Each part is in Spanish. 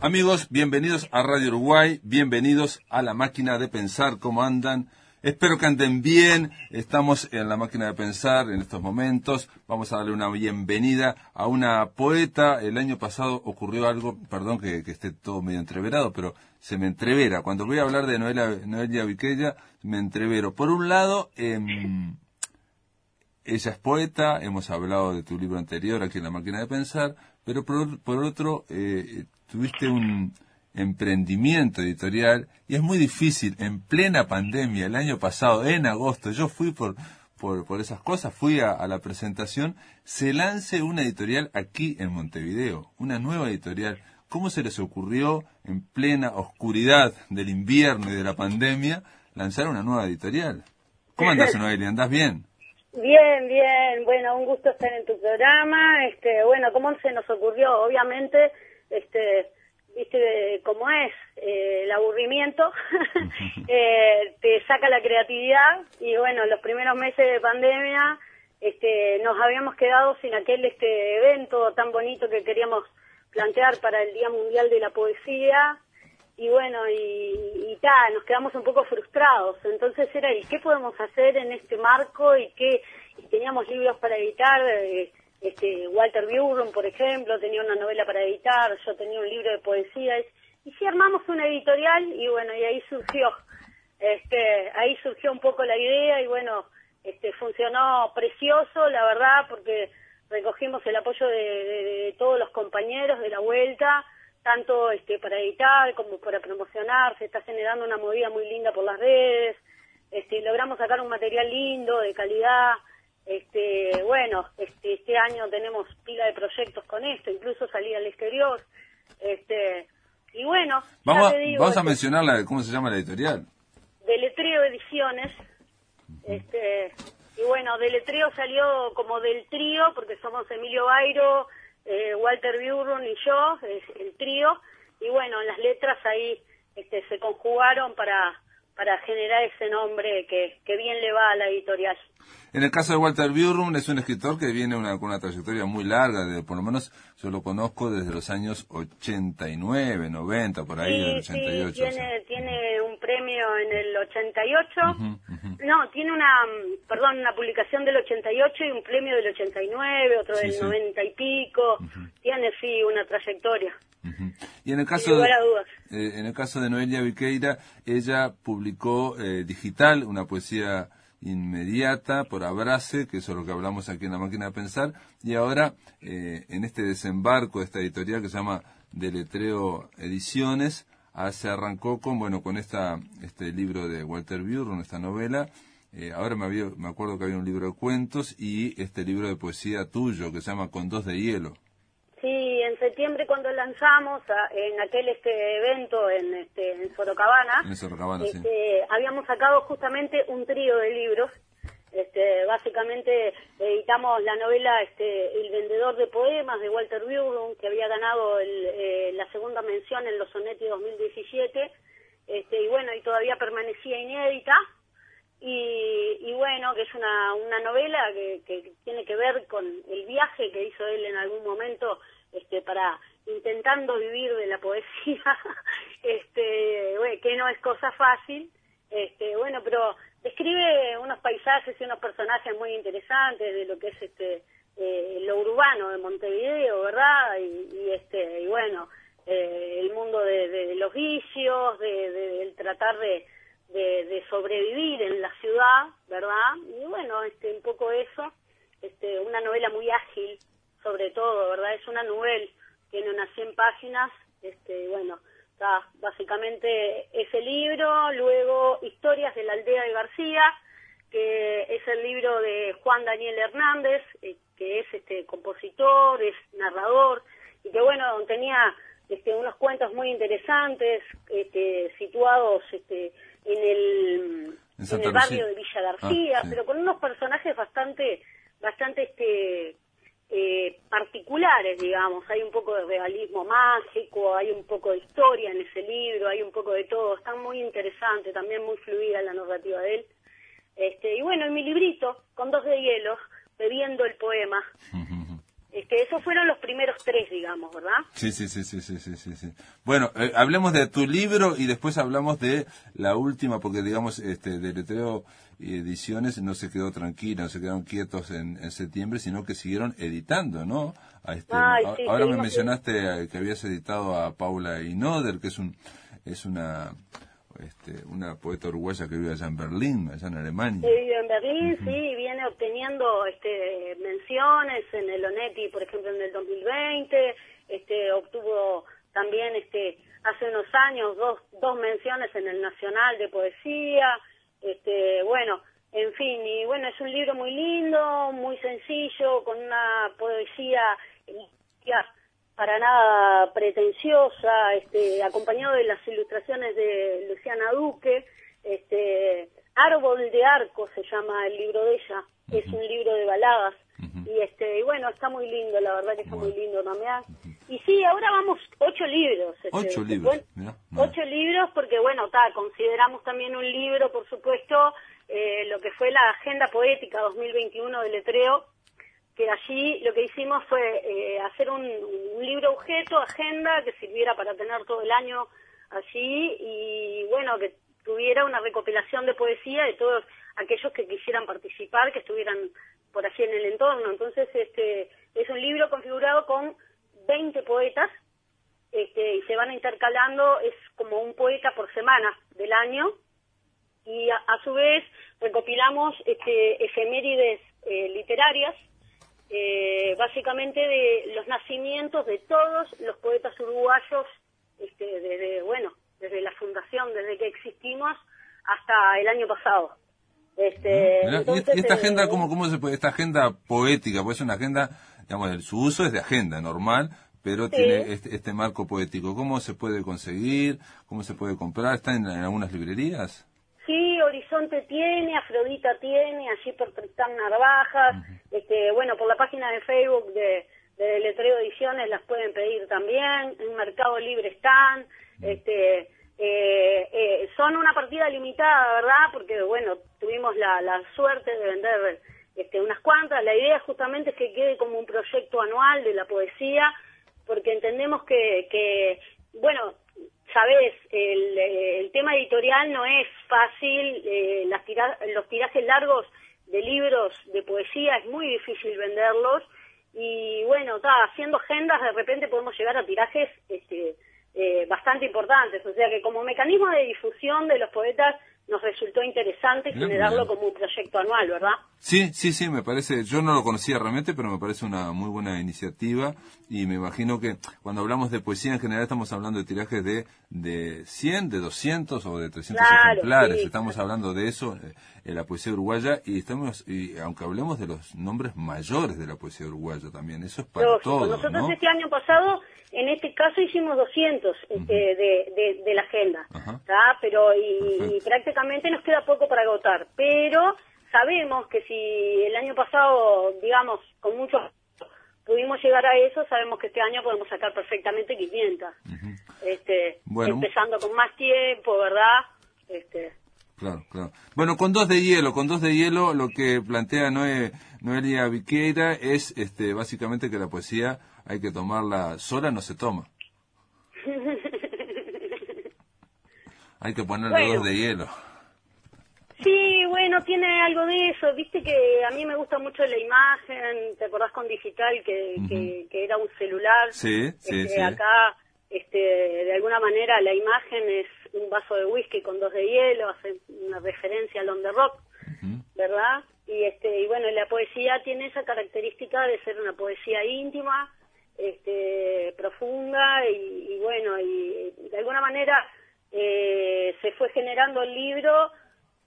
Amigos, bienvenidos a Radio Uruguay, bienvenidos a la máquina de pensar, ¿cómo andan? Espero que anden bien, estamos en la máquina de pensar en estos momentos, vamos a darle una bienvenida a una poeta, el año pasado ocurrió algo, perdón que, esté todo medio entreverado, pero se me entrevera, cuando voy a hablar de Noelia, Noelia Viqueya, me entrevero. Por un lado, em, ella es poeta, hemos hablado de tu libro anterior aquí en la máquina de pensar, pero por, por otro, eh, tuviste un emprendimiento editorial y es muy difícil en plena pandemia el año pasado, en agosto, yo fui por, por, por esas cosas, fui a, la presentación, se lance una editorial aquí en Montevideo, una nueva editorial. ¿Cómo se les ocurrió en plena oscuridad del invierno y de la pandemia lanzar una nueva editorial? ¿Cómo andas, Noelia? ¿Andás bien? Bien, bien. Bueno, un gusto estar en tu programa. Este, bueno, ¿cómo se nos ocurrió? Obviamente, este, viste cómo es, eh, el aburrimiento eh, te saca la creatividad y bueno, los primeros meses de pandemia este, nos habíamos quedado sin aquel este evento tan bonito que queríamos plantear para el Día Mundial de la Poesía y bueno, y, y ta, nos quedamos un poco frustrados. Entonces era, ¿y qué podemos hacer en este marco? Y qué y teníamos libros para editar, eh, este, Walter Burron, por ejemplo, tenía una novela para editar, yo tenía un libro de poesía, y sí armamos una editorial y bueno, y ahí surgió, este, ahí surgió un poco la idea y bueno, este, funcionó precioso, la verdad, porque recogimos el apoyo de, todos los compañeros de la vuelta, tanto este, para editar como para promocionar, se está generando una movida muy linda por las redes, este, logramos sacar un material lindo, de calidad, este, bueno, este, este año tenemos pila de proyectos con esto, incluso salir al exterior. Este, y bueno, vamos, a, vamos a mencionar cómo se llama la editorial. Deletreo Ediciones. Este, y bueno, Deletreo salió como del trío, porque somos Emilio Bairo, eh, Walter Burron y yo, el trío. Y bueno, en las letras ahí este, se conjugaron para, para generar ese nombre que, que bien le va a la editorial. En el caso de Walter Burrum, es un escritor que viene una, con una trayectoria muy larga, de, por lo menos yo lo conozco desde los años 89, 90, por ahí, del 88. Sí, tiene, tiene premio en el 88, no, tiene una, perdón, una publicación del 88 y un premio del 89, otro del 90 y pico, tiene sí una trayectoria. Y en el caso de, eh, en el caso de Noelia Viqueira, ella publicó eh, digital una poesía inmediata por Abrace, que eso es lo que hablamos aquí en la máquina de pensar, y ahora eh, en este desembarco de esta editorial que se llama Deletreo Ediciones, ah, se arrancó con bueno con esta este libro de Walter Burron, esta novela. ahora me, había, me acuerdo que había un libro de cuentos y este libro de poesía tuyo que se llama Con dos de hielo. Sí, en septiembre cuando lanzamos en aquel este evento en, este, en Sorocabana, este, habíamos sacado justamente un trío de libros. Este, básicamente editamos la novela este, El vendedor de poemas de Walter Burton, que había ganado eh, la segunda mención en los Sonetti 2017, este, y bueno, y todavía permanecía inédita. Y, y, bueno, que es una, una novela que, que, tiene que ver con el viaje que hizo él en algún momento este, para intentando vivir de la poesía, este, que no es cosa fácil, este, bueno, pero describe unos paisajes y unos personajes muy interesantes de lo que es este eh, lo urbano de Montevideo, ¿verdad? Y, este y bueno, eh, el mundo de, los vicios, de, del tratar de, de, sobrevivir en la ciudad, ¿verdad? Y bueno, este un poco eso, este una novela muy ágil, sobre todo, ¿verdad? Es una novela, tiene unas 100 páginas, este, bueno, está básicamente ese libro, luego Historias de la aldea de García, que es el libro de Juan Daniel Hernández, eh, que es este compositor, es narrador, y que bueno, tenía este, unos cuentos muy interesantes, este, situados este, en el, en el barrio de Villa García, ah, pero con unos personajes bastante, bastante este, eh, particulares, digamos. Hay un poco de realismo mágico, hay un poco de historia en ese libro, hay un poco de todo. Está muy interesante, también muy fluida la narrativa de él. Este, y bueno, en mi librito, con dos de hielo, bebiendo el poema. Este, esos fueron los primeros tres, digamos, ¿verdad? Sí, sí, sí, sí, sí, sí, sí. Bueno, eh, hablemos de tu libro y después hablamos de la última, porque digamos, este, de Letreo y Ediciones no se quedó tranquila, no se quedaron quietos en, septiembre, sino que siguieron editando, ¿no? este, ahora me mencionaste que habías editado a Paula Inoder, que es un, es una este, una poeta uruguaya que vive allá en Berlín, allá en Alemania. Sí, vive en Berlín, sí, viene obteniendo este, menciones en el ONETI, por ejemplo, en el 2020, este, obtuvo también este, hace unos años dos, dos menciones en el Nacional de Poesía, este, bueno, en fin, y bueno, es un libro muy lindo, muy sencillo, con una poesía para nada pretenciosa, este, acompañado de las ilustraciones de Luciana Duque, este, Árbol de Arco se llama el libro de ella, es un libro de baladas, y este, y bueno, está muy lindo, la verdad que está muy lindo también. Y sí, ahora vamos ocho libros. Este, ocho libros. ocho libros porque, bueno, ta, consideramos también un libro, por supuesto, eh, lo que fue la Agenda Poética 2021 de Letreo, que allí lo que hicimos fue eh, hacer un, libro objeto, agenda, que sirviera para tener todo el año allí y bueno, que tuviera una recopilación de poesía de todos aquellos que quisieran participar, que estuvieran por allí en el entorno. Entonces, este es un libro configurado con 20 poetas este, y se van intercalando, es como un poeta por semana del año y a, su vez recopilamos este, efemérides eh, literarias eh, básicamente de los nacimientos de todos los poetas uruguayos, este, desde, bueno, desde la fundación, desde que existimos hasta el año pasado. Este, y esta agenda, eh, ¿cómo, cómo se puede, esta agenda poética, pues es una agenda, digamos, su uso es de agenda normal, pero tiene este, este, marco poético. ¿Cómo se puede conseguir? ¿Cómo se puede comprar? ¿Está en algunas librerías? Sí, Horizonte tiene, Afrodita tiene, allí por Tristán Narvajas, este, bueno, por la página de Facebook de, de Letreo Ediciones las pueden pedir también, en Mercado Libre están, este, eh, eh, son una partida limitada, ¿verdad? Porque, bueno, tuvimos la, la suerte de vender este, unas cuantas, la idea justamente es que quede como un proyecto anual de la poesía, porque entendemos que, que bueno, sabes, el, tema editorial no es fácil, eh, las los tirajes largos de libros de poesía es muy difícil venderlos. Y bueno, haciendo agendas de repente podemos llegar a tirajes este, eh, bastante importantes, o sea que como mecanismo de difusión de los poetas nos resultó interesante generarlo como un proyecto anual, ¿verdad? Sí, sí, sí, me parece, yo no lo conocía realmente, pero me parece una muy buena iniciativa y me imagino que cuando hablamos de poesía en general estamos hablando de tirajes de, de 100, de 200 o de 300 ejemplares, estamos hablando de eso eh, en la poesía uruguaya y estamos, y aunque hablemos de los nombres mayores de la poesía uruguaya también, eso es para todos. Nosotros este año pasado en este caso hicimos 200 este, de, de, la agenda, pero y, prácticamente nos queda poco para agotar. Pero sabemos que si el año pasado, digamos, con mucho pudimos llegar a eso, sabemos que este año podemos sacar perfectamente 500. este, empezando con más tiempo, ¿verdad? Este, Claro, claro. Bueno, con dos de hielo, con dos de hielo, lo que plantea Noé, Noelia Viqueira es este, básicamente que la poesía hay que tomarla sola, no se toma. hay que ponerle dos de hielo. Sí, bueno, tiene algo de eso. Viste que a mí me gusta mucho la imagen. ¿Te acordás con digital que, que, era un celular? Sí, sí, este, Acá, este, de alguna manera, la imagen es un vaso de whisky con dos de hielo, hace una referencia al on the rock, ¿verdad? Y este, y bueno, la poesía tiene esa característica de ser una poesía íntima, este, profunda y, bueno, y de alguna manera eh, se fue generando el libro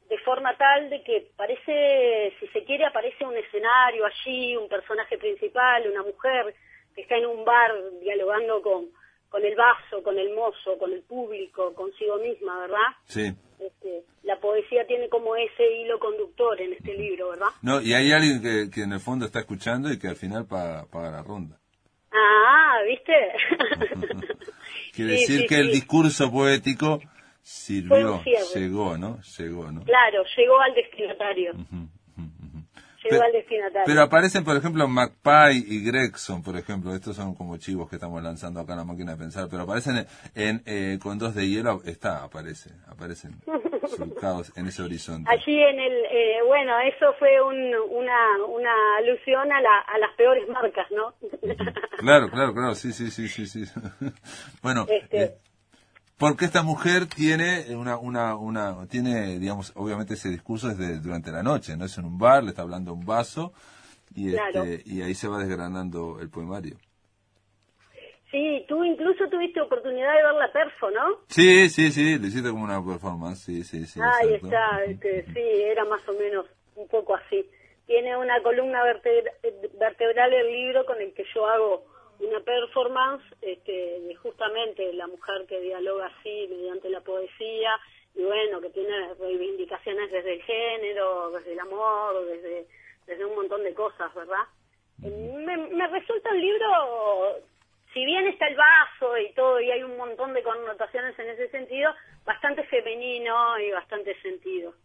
de forma tal de que parece, si se quiere, aparece un escenario allí, un personaje principal, una mujer que está en un bar dialogando con, con el vaso, con el mozo, con el público, consigo misma, ¿verdad? Sí. Este, la poesía tiene como ese hilo conductor en este libro, ¿verdad? No, y hay alguien que, que en el fondo está escuchando y que al final paga, paga la ronda. Ah, ¿viste? Quiere decir que el discurso poético sirvió, llegó, ¿no? Llegó, ¿no? Claro, llegó al destinatario. llegó al destinatario. Pero aparecen, por ejemplo, MacPie y Gregson, por ejemplo. Estos son como chivos que estamos lanzando acá en la máquina de pensar. Pero aparecen en, eh, con dos de hielo. Está, aparece. Aparecen surcados en ese horizonte. Allí en el. Eh, bueno, eso fue una, una alusión a, la, a las peores marcas, ¿no? claro, claro, claro. Sí, sí, sí, sí. sí. bueno. Este, eh, porque esta mujer tiene una, una, una, tiene, digamos, obviamente ese discurso es de, durante la noche, no es en un bar, le está hablando un vaso y, este, y ahí se va desgranando el poemario. Sí, tú incluso tuviste oportunidad de ver la perfo, ¿no? Sí, sí, sí, le hiciste como una performance, sí, sí, sí. Ahí está, este, sí, era más o menos un poco así. Tiene una columna vertebral el libro con el que yo hago una performance este, de justamente la mujer que dialoga así mediante la poesía y bueno, que tiene reivindicaciones desde el género, desde el amor, desde, desde un montón de cosas, ¿verdad? Me, me resulta un libro, si bien está el vaso y todo, y hay un montón de connotaciones en ese sentido, bastante femenino y bastante sentido.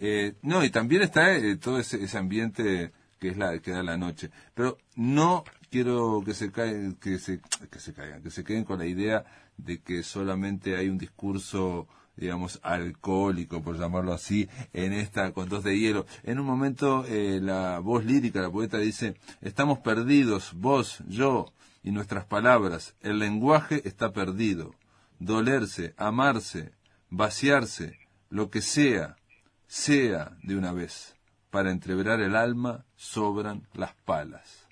Eh, no, y también está eh, todo ese, ese ambiente que es la que da la noche. Pero no quiero que se caigan, que se, que se caigan, que se queden con la idea de que solamente hay un discurso digamos, alcohólico, por llamarlo así, en esta con dos de hielo. En un momento eh, la voz lírica, la poeta dice, estamos perdidos, vos, yo y nuestras palabras, el lenguaje está perdido. Dolerse, amarse, vaciarse, lo que sea, sea de una vez. Para entreverar el alma sobran las palas.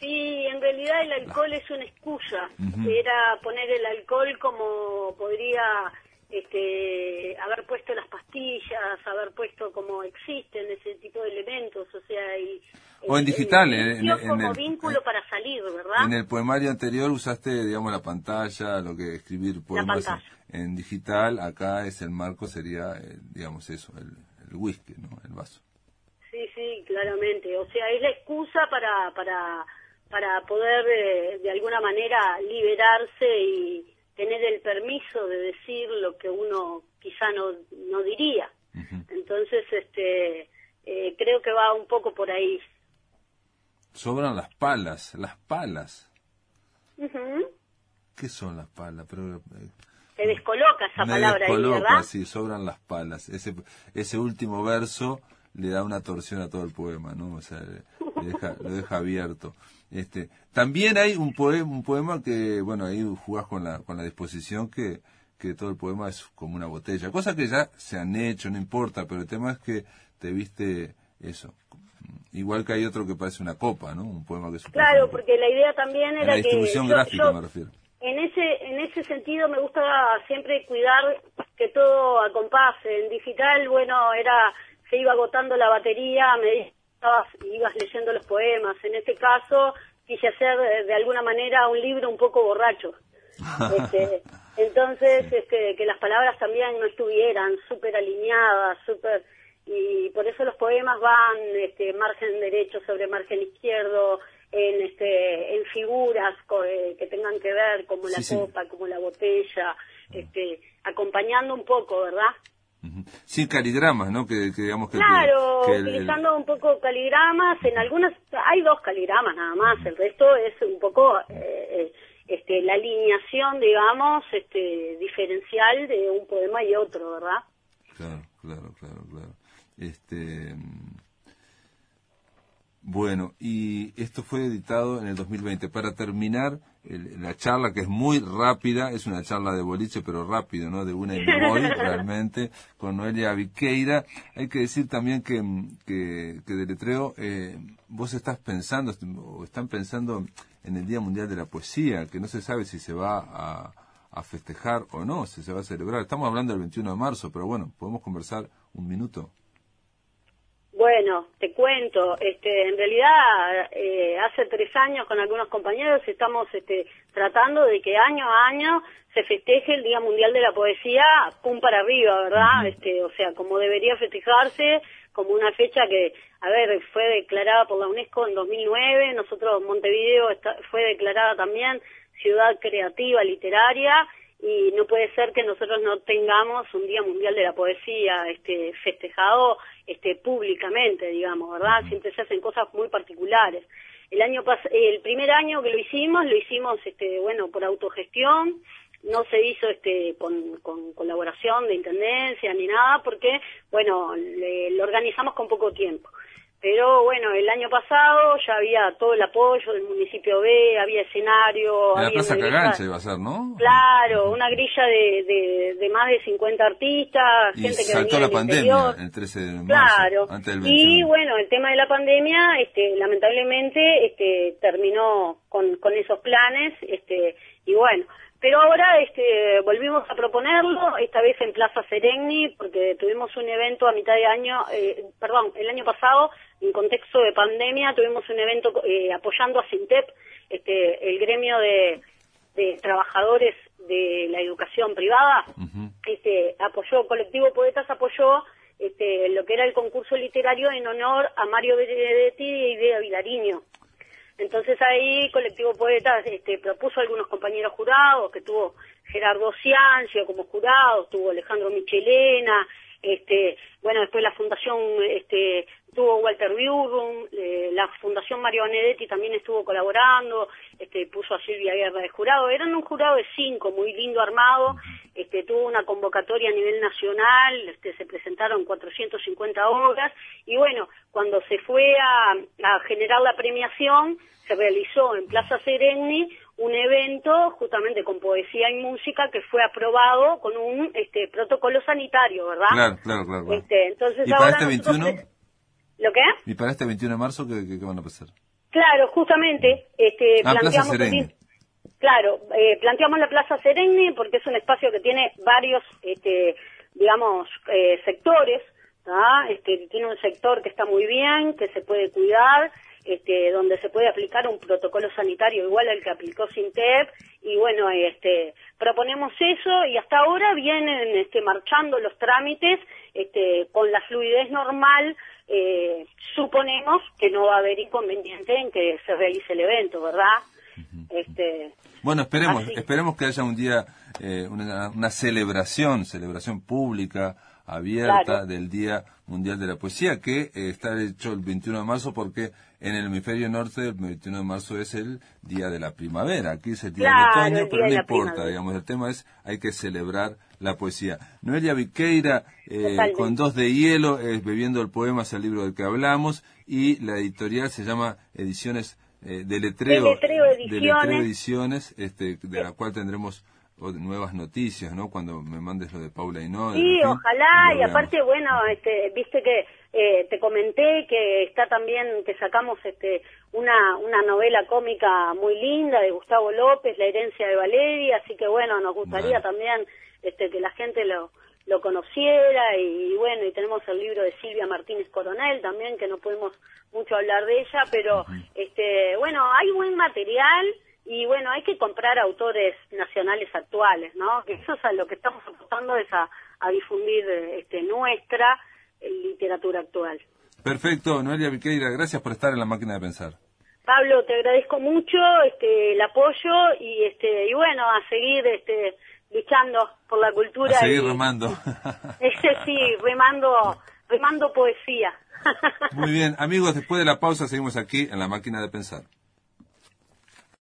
Sí, en realidad el alcohol es una excusa. Era poner el alcohol como podría este, haber puesto las pastillas, haber puesto como existen ese tipo de elementos, o sea, y, o en digital, en, como vínculo para salir, ¿verdad? En el poemario anterior usaste, digamos, la pantalla, lo que escribir poemas en, digital, acá es el marco sería, eh, digamos, eso, el, el whisky, ¿no? El vaso. Sí, sí, claramente. O sea, es la excusa para para para poder eh, de alguna manera liberarse y tener el permiso de decir lo que uno quizá no, no diría. Entonces, este, eh, creo que va un poco por ahí. Sobran las palas, las palas. ¿Qué son las palas? Pero, eh, Se descoloca esa palabra ahí, ¿verdad? Sí, sobran las palas. Ese, ese último verso le da una torsión a todo el poema, ¿no? O sea, deja, lo deja abierto. Este, también hay un poema, un poema que, bueno, ahí jugás con la, con la disposición que, que todo el poema es como una botella, cosa que ya se han hecho, no importa, pero el tema es que te viste eso. Igual que hay otro que parece una copa, ¿no? Un poema que es Claro, porque la idea también era la distribución gráfica me refiero. En ese, en ese sentido me gusta siempre cuidar que todo acompase. En digital, bueno, era se iba agotando la batería a que ibas leyendo los poemas. En este caso quise hacer de, alguna manera un libro un poco borracho. Este, entonces, este, que las palabras también no estuvieran súper alineadas, súper... Y por eso los poemas van este, margen derecho sobre margen izquierdo, en, este, en figuras eh, que tengan que ver, como la copa, como la botella, este, acompañando un poco, ¿verdad? Sin caligramas, ¿no? Que, digamos que claro, utilizando un poco caligramas. En algunas hay dos caligramas nada más. El resto es un poco eh, eh, este, la alineación, digamos, este, diferencial de un poema y otro, ¿verdad? Claro, claro, claro, claro. Este, bueno, y esto fue editado en el 2020. Para terminar, la charla que es muy rápida, es una charla de boliche, pero rápido, ¿no? De una y voy realmente, con Noelia Viqueira. Hay que decir también que, que, que de letreo, eh, vos estás pensando, o están pensando en el Día Mundial de la Poesía, que no se sabe si se va a, a festejar o no, si se va a celebrar. Estamos hablando del 21 de marzo, pero bueno, podemos conversar un minuto. Bueno, te cuento, este, en realidad eh, hace tres años con algunos compañeros estamos este, tratando de que año a año se festeje el Día Mundial de la Poesía pum para arriba, ¿verdad? Este, o sea, como debería festejarse, como una fecha que, a ver, fue declarada por la UNESCO en 2009, nosotros Montevideo fue declarada también ciudad creativa literaria y no puede ser que nosotros no tengamos un Día Mundial de la Poesía este, festejado este, públicamente, digamos, ¿verdad? Siempre se hacen cosas muy particulares. El año el primer año que lo hicimos, lo hicimos, este, bueno, por autogestión, no se hizo este con, con colaboración de intendencia ni nada porque bueno lo organizamos con poco tiempo pero bueno, el año pasado ya había todo el apoyo del municipio B, había escenario. la Plaza Cagancha iba a ser, ¿no? Claro, una grilla de, de, más de 50 artistas, gente que saltó la pandemia el 13 de marzo, claro. Y bueno, el tema de la pandemia, este, lamentablemente, este, terminó con, con esos planes, este, y bueno, pero ahora este, volvimos a proponerlo, esta vez en Plaza Sereni, porque tuvimos un evento a mitad de año, eh, perdón, el año pasado, en contexto de pandemia, tuvimos un evento eh, apoyando a Sintep, este, el gremio de, trabajadores de la educación privada, este, apoyó, Colectivo Poetas apoyó este, lo que era el concurso literario en honor a Mario Benedetti y de Vilariño. Entonces ahí Colectivo Poetas este, propuso a algunos compañeros jurados, que tuvo Gerardo Ciancio como jurado, tuvo Alejandro Michelena, este, bueno, después la Fundación este, tuvo Walter Biurrum, eh, la Fundación Mario Benedetti también estuvo colaborando, este, puso a Silvia Guerra de jurado, eran un jurado de cinco, muy lindo armado, este, tuvo una convocatoria a nivel nacional, este, se presentaron 450 obras, y bueno, cuando se fue a, a generar la premiación, se realizó en Plaza Sereni un evento justamente con poesía y música que fue aprobado con un este, protocolo sanitario, ¿verdad? Claro, claro, claro. Este, entonces ¿Y para este 21? ¿Lo qué? ¿Y para este 21 de marzo qué, qué, van a pasar? Claro, justamente este, ah, planteamos... Plaza Claro, eh, planteamos la Plaza Sereni porque es un espacio que tiene varios, este, digamos, eh, sectores, este, tiene un sector que está muy bien, que se puede cuidar, este, donde se puede aplicar un protocolo sanitario igual al que aplicó Sintep y bueno, este, proponemos eso y hasta ahora vienen este, marchando los trámites este, con la fluidez normal. Eh, suponemos que no va a haber inconveniente en que se realice el evento, ¿verdad? este, bueno, esperemos, esperemos que haya un día, eh, una, una celebración, celebración pública, abierta del Día Mundial de la Poesía, que eh, está hecho el 21 de marzo porque en el hemisferio norte el 21 de marzo es el Día de la Primavera. Aquí es el Día del Otoño, pero no importa, digamos, el tema es hay que celebrar la poesía. Noelia Viqueira, eh, con dos de hielo, es Bebiendo el Poema, es el libro del que hablamos, y la editorial se llama Ediciones eh, de Letreo, Ediciones, este, de la cual tendremos nuevas noticias, ¿no? Cuando me mandes lo de Paula y no. Sí, ojalá, y aparte, bueno, este, viste que eh, te comenté que está también, que sacamos este, una, una novela cómica muy linda de Gustavo López, La herencia de Valeria, así que bueno, nos gustaría también este, que la gente lo, lo conociera y, bueno, y tenemos el libro de Silvia Martínez Coronel también, que no podemos mucho hablar de ella, pero este, bueno, hay buen material y bueno, hay que comprar autores nacionales actuales, ¿no? Que eso es a lo que estamos apostando es a, difundir este, nuestra eh, literatura actual. Perfecto, Noelia Viqueira, gracias por estar en la máquina de pensar. Pablo, te agradezco mucho este, el apoyo y este y bueno, a seguir este luchando por la cultura. A seguir remando. Ese sí, remando, remando poesía. Muy bien, amigos, después de la pausa seguimos aquí en la máquina de pensar.